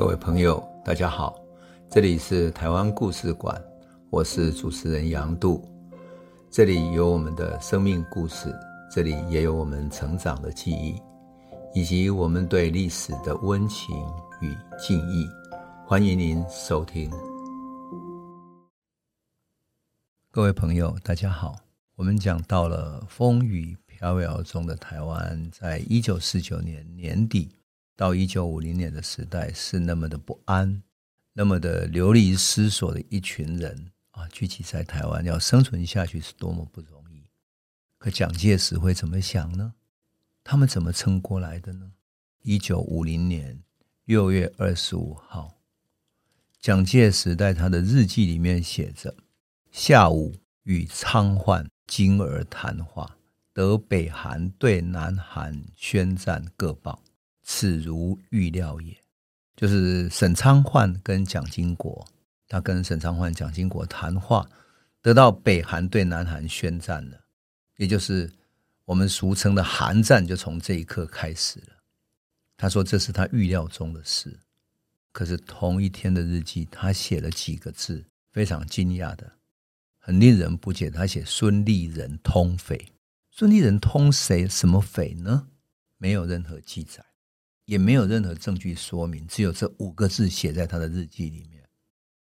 各位朋友，大家好，这里是台湾故事馆，我是主持人杨度，这里有我们的生命故事，这里也有我们成长的记忆，以及我们对历史的温情与敬意。欢迎您收听。各位朋友，大家好，我们讲到了风雨飘摇中的台湾，在一九四九年年底。到一九五零年的时代是那么的不安，那么的流离失所的一群人啊，聚集在台湾要生存下去是多么不容易。可蒋介石会怎么想呢？他们怎么撑过来的呢？一九五零年六月二十五号，蒋介石在他的日记里面写着：“下午与仓焕、金儿谈话，得北韩对南韩宣战各报。”此如预料也，就是沈昌焕跟蒋经国，他跟沈昌焕、蒋经国谈话，得到北韩对南韩宣战了，也就是我们俗称的韩战，就从这一刻开始了。他说这是他预料中的事，可是同一天的日记，他写了几个字，非常惊讶的，很令人不解。他写孙立人通匪，孙立人通谁什么匪呢？没有任何记载。也没有任何证据说明，只有这五个字写在他的日记里面。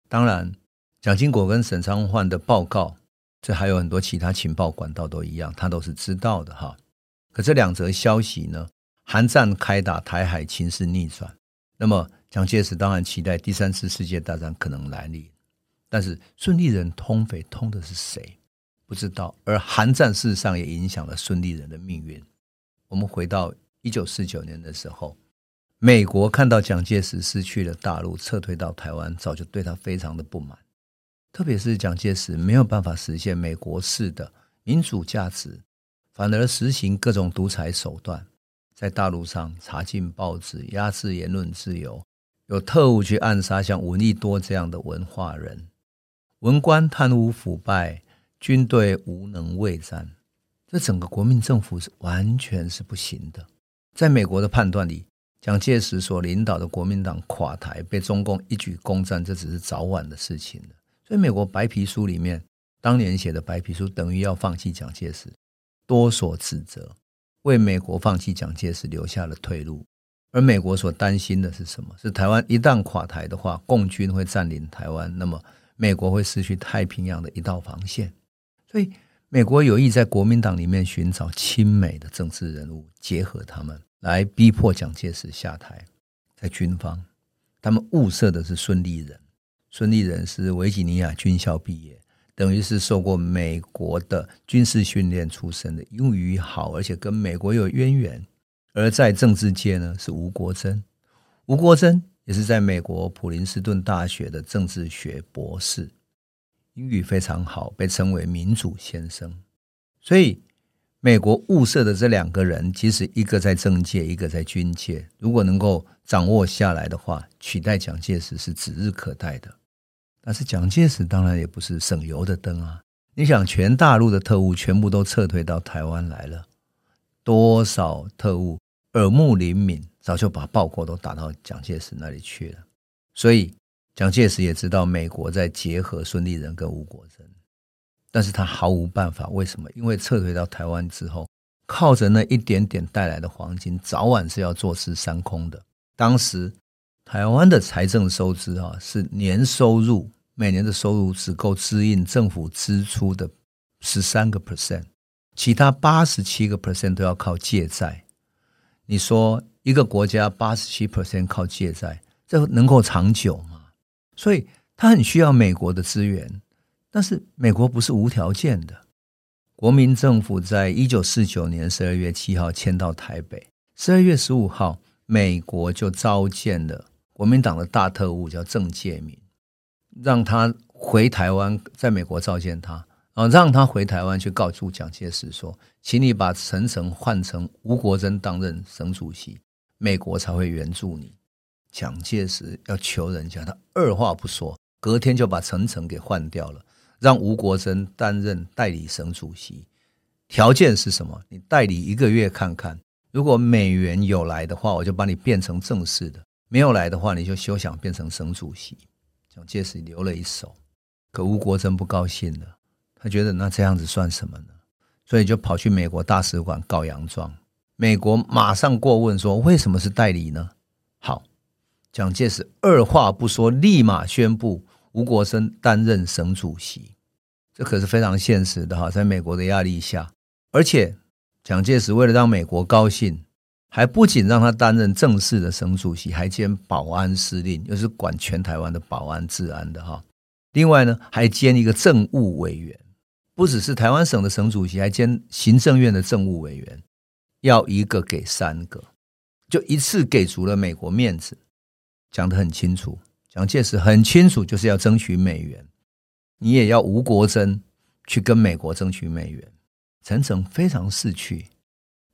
当然，蒋经国跟沈昌焕的报告，这还有很多其他情报管道都一样，他都是知道的哈。可这两则消息呢，韩战开打，台海情势逆转，那么蒋介石当然期待第三次世界大战可能来临，但是孙立人通匪通的是谁？不知道。而韩战事实上也影响了孙立人的命运。我们回到一九四九年的时候。美国看到蒋介石失去了大陆，撤退到台湾，早就对他非常的不满。特别是蒋介石没有办法实现美国式的民主价值，反而实行各种独裁手段，在大陆上查禁报纸、压制言论自由，有特务去暗杀像闻一多这样的文化人，文官贪污腐败，军队无能为战，这整个国民政府是完全是不行的。在美国的判断里。蒋介石所领导的国民党垮台，被中共一举攻占，这只是早晚的事情。所以，美国白皮书里面当年写的白皮书，等于要放弃蒋介石，多所指责，为美国放弃蒋介石留下了退路。而美国所担心的是什么？是台湾一旦垮台的话，共军会占领台湾，那么美国会失去太平洋的一道防线。所以，美国有意在国民党里面寻找亲美的政治人物，结合他们。来逼迫蒋介石下台，在军方，他们物色的是孙立人。孙立人是维吉尼亚军校毕业，等于是受过美国的军事训练出身的，英语好，而且跟美国有渊源。而在政治界呢，是吴国桢。吴国桢也是在美国普林斯顿大学的政治学博士，英语非常好，被称为民主先生。所以。美国物色的这两个人，其实一个在政界，一个在军界。如果能够掌握下来的话，取代蒋介石是指日可待的。但是蒋介石当然也不是省油的灯啊！你想，全大陆的特务全部都撤退到台湾来了，多少特务耳目灵敏，早就把报国都打到蒋介石那里去了。所以蒋介石也知道美国在结合孙立人跟吴国桢。但是他毫无办法，为什么？因为撤退到台湾之后，靠着那一点点带来的黄金，早晚是要坐吃山空的。当时台湾的财政收支啊，是年收入每年的收入只够支应政府支出的十三个 percent，其他八十七个 percent 都要靠借债。你说一个国家八十七 percent 靠借债，这能够长久吗？所以他很需要美国的资源。但是美国不是无条件的，国民政府在一九四九年十二月七号迁到台北，十二月十五号，美国就召见了国民党的大特务，叫郑介民，让他回台湾，在美国召见他，然后让他回台湾去告诉蒋介石说，请你把陈诚换成吴国桢担任省主席，美国才会援助你。蒋介石要求人家，他二话不说，隔天就把陈诚给换掉了。让吴国楨担任代理省主席，条件是什么？你代理一个月看看，如果美元有来的话，我就把你变成正式的；没有来的话，你就休想变成省主席。蒋介石留了一手，可吴国楨不高兴了，他觉得那这样子算什么呢？所以就跑去美国大使馆告洋状。美国马上过问说：“为什么是代理呢？”好，蒋介石二话不说，立马宣布吴国楨担任省主席。这可是非常现实的哈，在美国的压力下，而且蒋介石为了让美国高兴。还不仅让他担任正式的省主席，还兼保安司令，又是管全台湾的保安治安的哈。另外呢，还兼一个政务委员，不只是台湾省的省主席，还兼行政院的政务委员，要一个给三个，就一次给足了美国面子。讲得很清楚，蒋介石很清楚，就是要争取美元，你也要吴国桢去跟美国争取美元，陈诚非常识趣，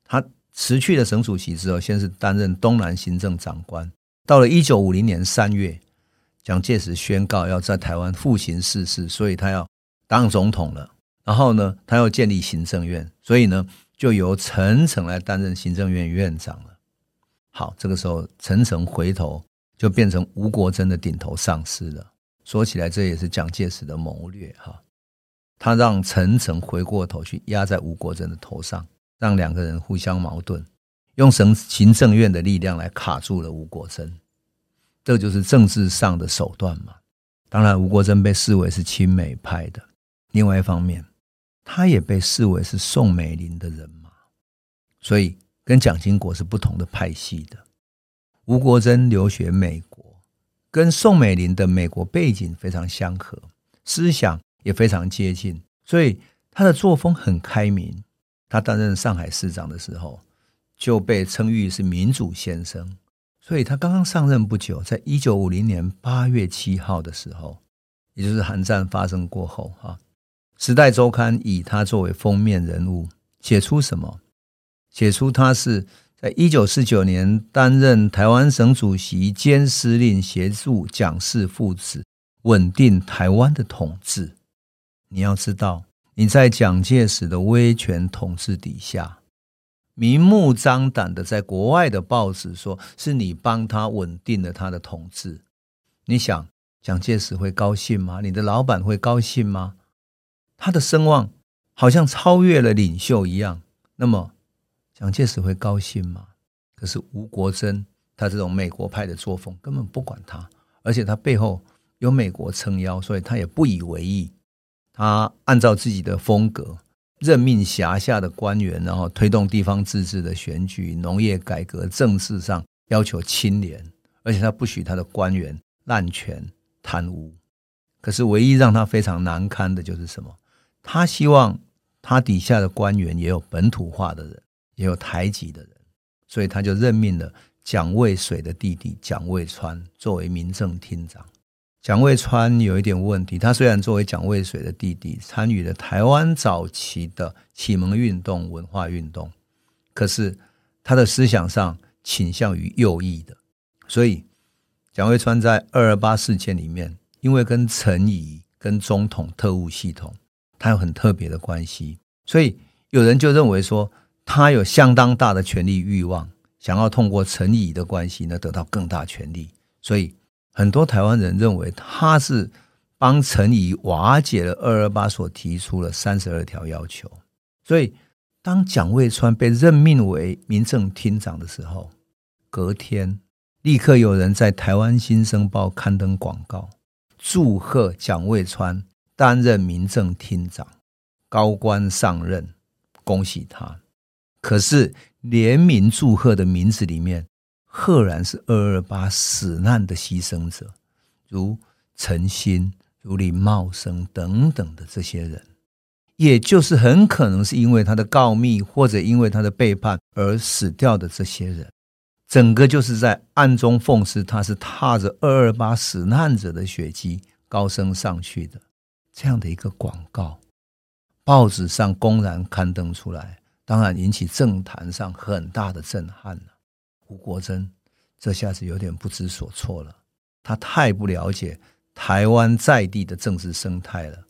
他。辞去了省主席之后，先是担任东南行政长官。到了一九五零年三月，蒋介石宣告要在台湾复行视事，所以他要当总统了。然后呢，他要建立行政院，所以呢，就由陈诚来担任行政院院长了。好，这个时候陈诚回头就变成吴国桢的顶头上司了。说起来，这也是蒋介石的谋略哈，他让陈诚回过头去压在吴国桢的头上。让两个人互相矛盾，用省行政院的力量来卡住了吴国桢，这就是政治上的手段嘛。当然，吴国桢被视为是亲美派的，另外一方面，他也被视为是宋美龄的人马，所以跟蒋经国是不同的派系的。吴国桢留学美，跟宋美龄的美国背景非常相合，思想也非常接近，所以他的作风很开明。他担任上海市长的时候，就被称誉是民主先生。所以他刚刚上任不久，在一九五零年八月七号的时候，也就是韩战发生过后，哈，《时代周刊》以他作为封面人物，写出什么？写出他是在一九四九年担任台湾省主席兼司令，协助蒋氏父子稳定台湾的统治。你要知道。你在蒋介石的威权统治底下，明目张胆的在国外的报纸说是你帮他稳定了他的统治，你想蒋介石会高兴吗？你的老板会高兴吗？他的声望好像超越了领袖一样，那么蒋介石会高兴吗？可是吴国桢他这种美国派的作风根本不管他，而且他背后有美国撑腰，所以他也不以为意。他按照自己的风格任命辖下的官员，然后推动地方自治的选举、农业改革，政治上要求清廉，而且他不许他的官员滥权贪污。可是唯一让他非常难堪的就是什么？他希望他底下的官员也有本土化的人，也有台籍的人，所以他就任命了蒋渭水的弟弟蒋渭川作为民政厅长。蒋渭川有一点问题，他虽然作为蒋渭水的弟弟，参与了台湾早期的启蒙运动、文化运动，可是他的思想上倾向于右翼的，所以蒋渭川在二二八事件里面，因为跟陈仪、跟总统特务系统，他有很特别的关系，所以有人就认为说，他有相当大的权力欲望，想要通过陈仪的关系呢，得到更大权力，所以。很多台湾人认为他是帮陈仪瓦解了二二八所提出的三十二条要求，所以当蒋渭川被任命为民政厅长的时候，隔天立刻有人在《台湾新生报》刊登广告，祝贺蒋渭川担任民政厅长，高官上任，恭喜他。可是联名祝贺的名字里面。赫然是二二八死难的牺牲者，如陈新、如林茂生等等的这些人，也就是很可能是因为他的告密或者因为他的背叛而死掉的这些人，整个就是在暗中讽刺他是踏着二二八死难者的血迹高升上去的这样的一个广告，报纸上公然刊登出来，当然引起政坛上很大的震撼了。吴国楨这下子有点不知所措了，他太不了解台湾在地的政治生态了，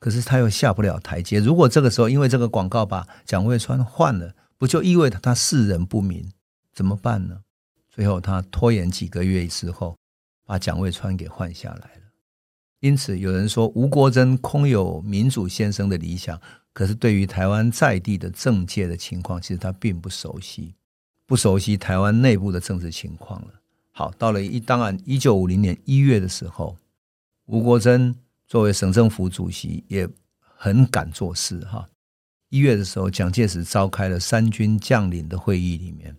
可是他又下不了台阶。如果这个时候因为这个广告把蒋渭川换了，不就意味着他世人不明？怎么办呢？最后他拖延几个月之后，把蒋渭川给换下来了。因此，有人说吴国楨空有民主先生的理想，可是对于台湾在地的政界的情况，其实他并不熟悉，不熟悉台湾内部的政治情况了。好，到了一当然一九五零年一月的时候，吴国桢作为省政府主席，也很敢做事哈。一月的时候，蒋介石召开了三军将领的会议，里面，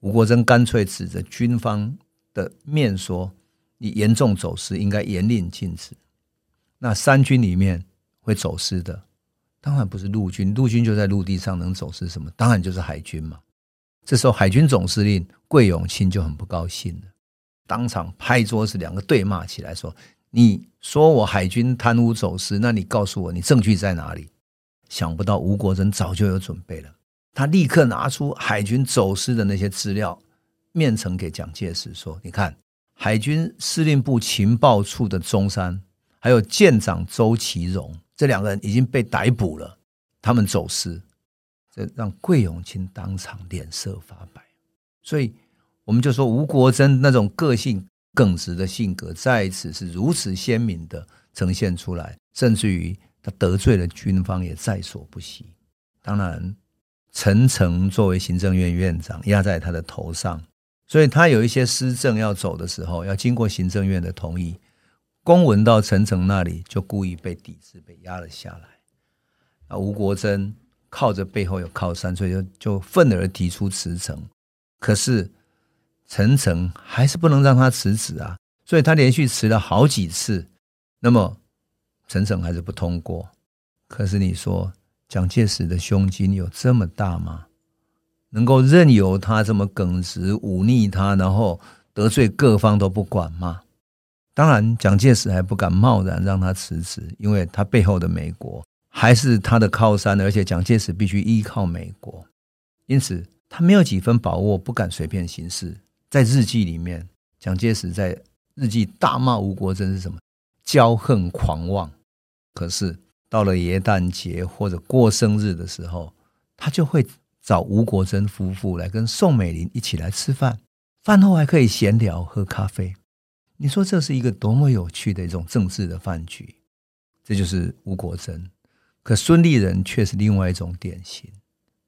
吴国桢干脆指着军方的面说：“你严重走私，应该严令禁止。”那三军里面会走私的，当然不是陆军，陆军就在陆地上，能走私什么？当然就是海军嘛。这时候，海军总司令桂永清就很不高兴了，当场拍桌子，两个对骂起来，说：“你说我海军贪污走私，那你告诉我，你证据在哪里？”想不到吴国桢早就有准备了，他立刻拿出海军走私的那些资料，面呈给蒋介石说：“你看，海军司令部情报处的中山，还有舰长周其荣，这两个人已经被逮捕了，他们走私。”这让桂永清当场脸色发白，所以我们就说吴国楨那种个性耿直的性格，在此是如此鲜明的呈现出来，甚至于他得罪了军方也在所不惜。当然，陈诚作为行政院院长压在他的头上，所以他有一些施政要走的时候，要经过行政院的同意，公文到陈诚那里就故意被抵制，被压了下来。啊，吴国桢。靠着背后有靠山，所以就就愤而提出辞呈。可是陈诚还是不能让他辞职啊，所以他连续辞了好几次。那么陈诚还是不通过。可是你说蒋介石的胸襟有这么大吗？能够任由他这么耿直忤逆他，然后得罪各方都不管吗？当然，蒋介石还不敢贸然让他辞职，因为他背后的美国。还是他的靠山，而且蒋介石必须依靠美国，因此他没有几分把握，不敢随便行事。在日记里面，蒋介石在日记大骂吴国桢是什么？骄横狂妄。可是到了元旦节或者过生日的时候，他就会找吴国桢夫妇来跟宋美龄一起来吃饭，饭后还可以闲聊喝咖啡。你说这是一个多么有趣的一种政治的饭局？这就是吴国桢。可孙立人却是另外一种典型。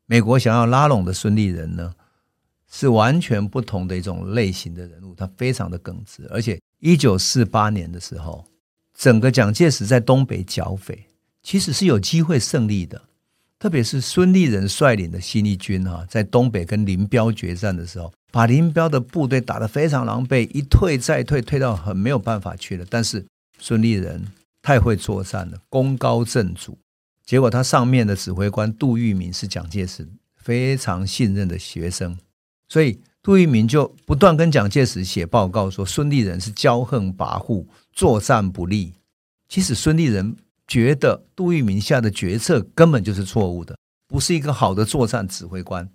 美国想要拉拢的孙立人呢，是完全不同的一种类型的人物。他非常的耿直，而且一九四八年的时候，整个蒋介石在东北剿匪，其实是有机会胜利的。特别是孙立人率领的新一军哈，在东北跟林彪决战的时候，把林彪的部队打得非常狼狈，一退再退，退到很没有办法去了。但是孙立人太会作战了，功高震主。结果，他上面的指挥官杜聿明是蒋介石非常信任的学生，所以杜聿明就不断跟蒋介石写报告说孙立人是骄横跋扈、作战不利。其实孙立人觉得杜聿明下的决策根本就是错误的，不是一个好的作战指挥官。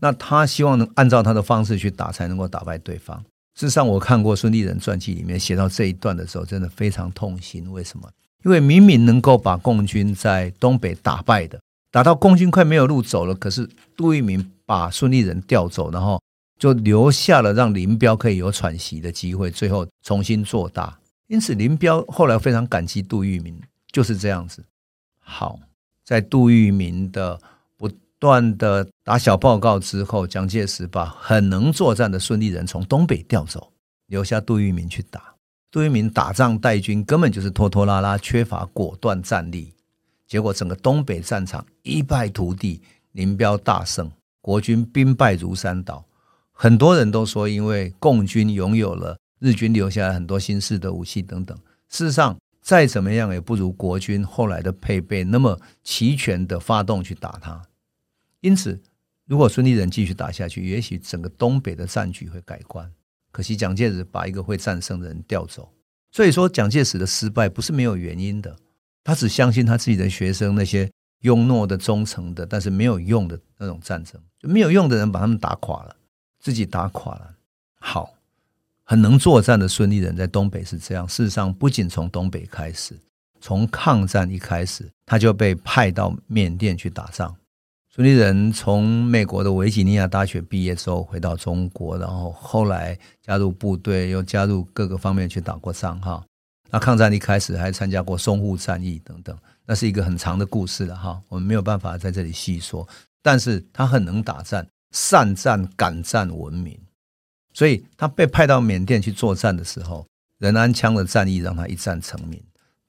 那他希望能按照他的方式去打，才能够打败对方。事实上，我看过孙立人传记里面写到这一段的时候，真的非常痛心。为什么？因为明明能够把共军在东北打败的，打到共军快没有路走了，可是杜聿明把孙立人调走，然后就留下了让林彪可以有喘息的机会，最后重新做大。因此，林彪后来非常感激杜聿明，就是这样子。好，在杜聿明的不断的打小报告之后，蒋介石把很能作战的孙立人从东北调走，留下杜聿明去打。杜聿明打仗带军根本就是拖拖拉拉，缺乏果断战力，结果整个东北战场一败涂地，林彪大胜，国军兵败如山倒。很多人都说，因为共军拥有了日军留下来很多新式的武器等等。事实上，再怎么样也不如国军后来的配备那么齐全的发动去打他。因此，如果孙立人继续打下去，也许整个东北的战局会改观。可惜蒋介石把一个会战胜的人调走，所以说蒋介石的失败不是没有原因的。他只相信他自己的学生那些庸懦的、忠诚的，但是没有用的那种战争，就没有用的人把他们打垮了，自己打垮了。好，很能作战的孙立人在东北是这样。事实上，不仅从东北开始，从抗战一开始，他就被派到缅甸去打仗。朱立人从美国的维吉尼亚大学毕业之后回到中国，然后后来加入部队，又加入各个方面去打过仗哈。那抗战一开始还参加过淞沪战役等等，那是一个很长的故事了哈，我们没有办法在这里细说。但是他很能打仗，善战敢战闻名，所以他被派到缅甸去作战的时候，仁安羌的战役让他一战成名。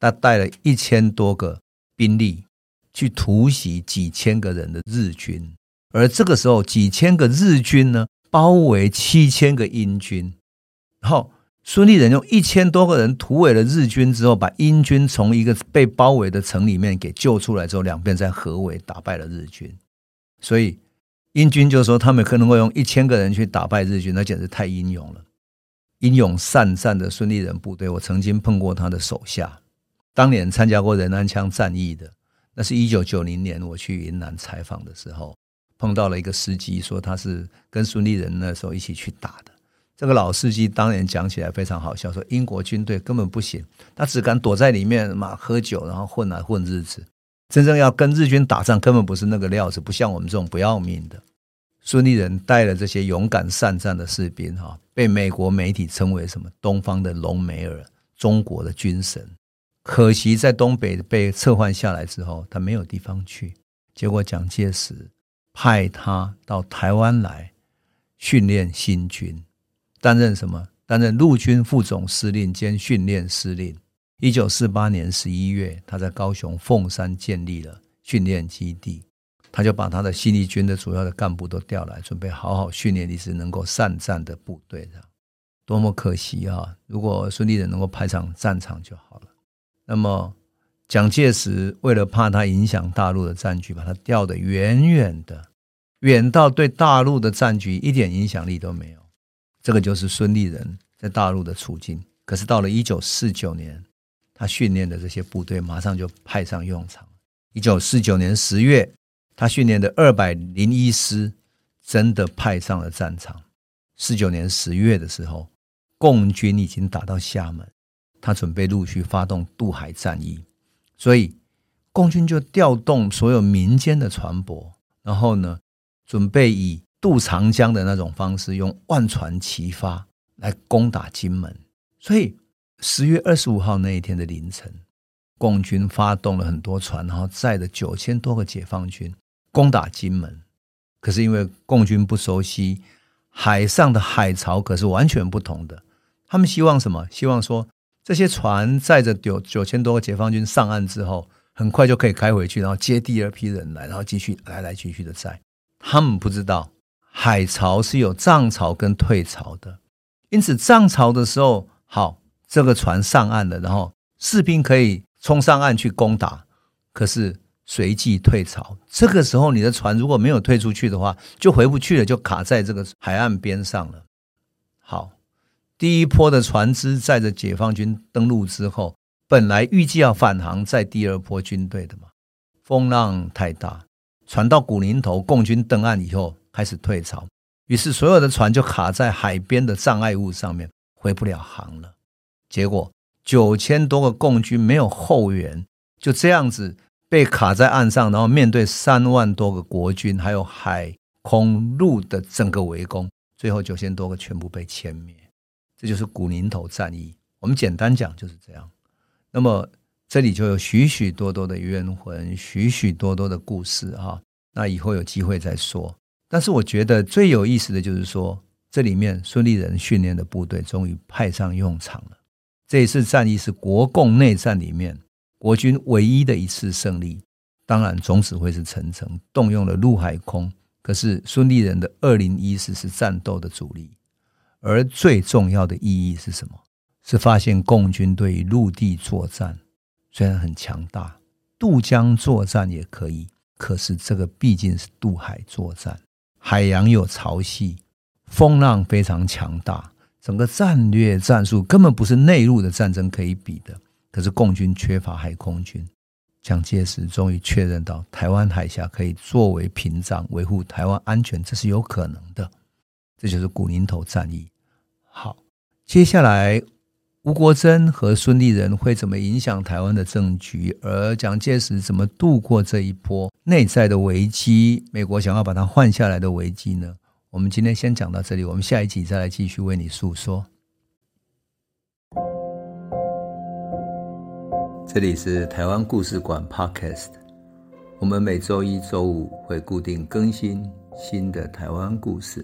他带了一千多个兵力。去突袭几千个人的日军，而这个时候几千个日军呢，包围七千个英军，然后孙立人用一千多个人突围了日军之后，把英军从一个被包围的城里面给救出来之后，两边再合围打败了日军。所以英军就说他们可能会用一千个人去打败日军，那简直太英勇了。英勇善战的孙立人部队，我曾经碰过他的手下，当年参加过仁安羌战役的。那是一九九零年，我去云南采访的时候，碰到了一个司机，说他是跟孙立人那时候一起去打的。这个老司机当年讲起来非常好笑，说英国军队根本不行，他只敢躲在里面嘛喝酒，然后混来混日子。真正要跟日军打仗，根本不是那个料子，不像我们这种不要命的。孙立人带了这些勇敢善战的士兵，哈，被美国媒体称为什么？东方的隆美尔，中国的军神。可惜在东北被撤换下来之后，他没有地方去。结果蒋介石派他到台湾来训练新军，担任什么？担任陆军副总司令兼训练司令。一九四八年十一月，他在高雄凤山建立了训练基地，他就把他的新一军的主要的干部都调来，准备好好训练一支能够善战的部队。多么可惜啊！如果孙立人能够派上战场就好了。那么，蒋介石为了怕他影响大陆的战局，把他调得远远的，远到对大陆的战局一点影响力都没有。这个就是孙立人在大陆的处境。可是到了一九四九年，他训练的这些部队马上就派上用场。一九四九年十月，他训练的二百零一师真的派上了战场。四九年十月的时候，共军已经打到厦门。他准备陆续发动渡海战役，所以共军就调动所有民间的船舶，然后呢，准备以渡长江的那种方式，用万船齐发来攻打金门。所以十月二十五号那一天的凌晨，共军发动了很多船，然后载着九千多个解放军攻打金门。可是因为共军不熟悉海上的海潮，可是完全不同的。他们希望什么？希望说。这些船载着九九千多个解放军上岸之后，很快就可以开回去，然后接第二批人来，然后继续来来去去的载。他们不知道海潮是有涨潮跟退潮的，因此涨潮的时候，好，这个船上岸了，然后士兵可以冲上岸去攻打。可是随即退潮，这个时候你的船如果没有退出去的话，就回不去了，就卡在这个海岸边上了。好。第一波的船只载着解放军登陆之后，本来预计要返航载第二波军队的嘛，风浪太大，船到古宁头，共军登岸以后开始退潮，于是所有的船就卡在海边的障碍物上面，回不了航了。结果九千多个共军没有后援，就这样子被卡在岸上，然后面对三万多个国军，还有海空陆的整个围攻，最后九千多个全部被歼灭。这就是古宁头战役，我们简单讲就是这样。那么这里就有许许多多的冤魂，许许多多的故事哈。那以后有机会再说。但是我觉得最有意思的就是说，这里面孙立人训练的部队终于派上用场了。这一次战役是国共内战里面国军唯一的一次胜利。当然总指挥是陈诚，动用了陆海空。可是孙立人的二零一师是战斗的主力。而最重要的意义是什么？是发现共军对于陆地作战虽然很强大，渡江作战也可以，可是这个毕竟是渡海作战，海洋有潮汐，风浪非常强大，整个战略战术根本不是内陆的战争可以比的。可是共军缺乏海空军，蒋介石终于确认到台湾海峡可以作为屏障，维护台湾安全，这是有可能的。这就是古宁头战役。好，接下来吴国珍和孙立人会怎么影响台湾的政局，而蒋介石怎么度过这一波内在的危机？美国想要把它换下来的危机呢？我们今天先讲到这里，我们下一集再来继续为你诉说。这里是台湾故事馆 Podcast，我们每周一、周五会固定更新新的台湾故事，